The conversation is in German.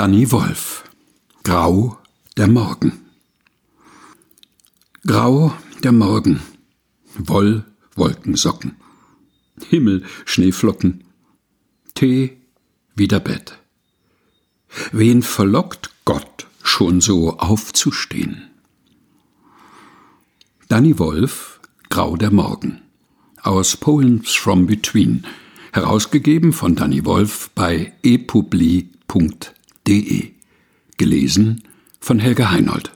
Danny Wolf. Grau der Morgen. Grau der Morgen. Woll Wolkensocken. Himmel Schneeflocken. Tee wieder Bett. Wen verlockt Gott schon so aufzustehen? Danny Wolf Grau der Morgen. Aus Poems from Between. Herausgegeben von Danny Wolf bei epubli.de. Gelesen von Helga Heinold.